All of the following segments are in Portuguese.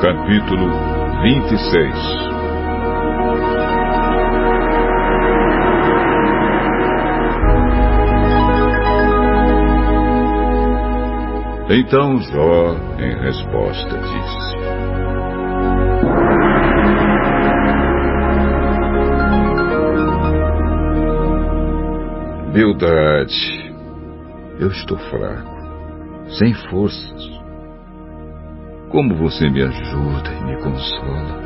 capítulo 26 Então Jó, em resposta, disse: Bildade, eu estou fraco, sem forças. Como você me ajuda e me consola.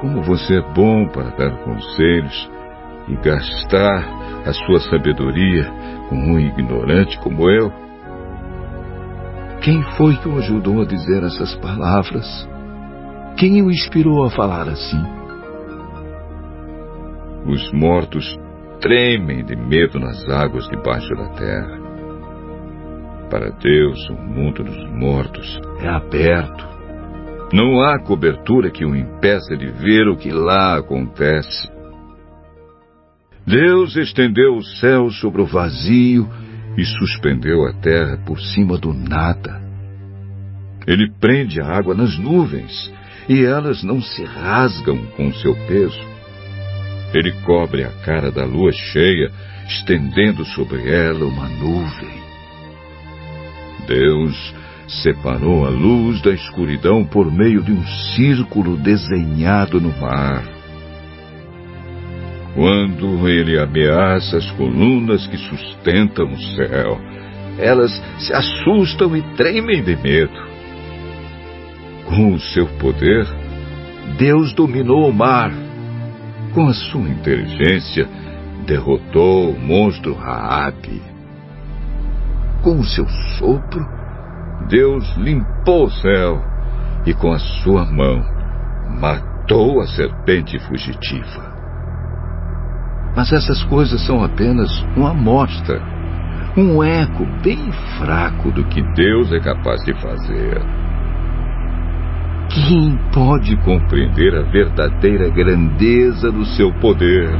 Como você é bom para dar conselhos e gastar a sua sabedoria com um ignorante como eu. Quem foi que o ajudou a dizer essas palavras? Quem o inspirou a falar assim? Os mortos tremem de medo nas águas debaixo da terra. Para Deus, o mundo dos mortos é aberto. Não há cobertura que o impeça de ver o que lá acontece. Deus estendeu o céu sobre o vazio e suspendeu a terra por cima do nada. Ele prende a água nas nuvens e elas não se rasgam com seu peso. Ele cobre a cara da lua cheia, estendendo sobre ela uma nuvem. Deus separou a luz da escuridão por meio de um círculo desenhado no mar. Quando ele ameaça as colunas que sustentam o céu, elas se assustam e tremem de medo. Com o seu poder, Deus dominou o mar. Com a sua inteligência, derrotou o monstro Raabe com o seu sopro, Deus limpou o céu e com a sua mão matou a serpente fugitiva. Mas essas coisas são apenas uma amostra, um eco bem fraco do que Deus é capaz de fazer. Quem pode compreender a verdadeira grandeza do seu poder?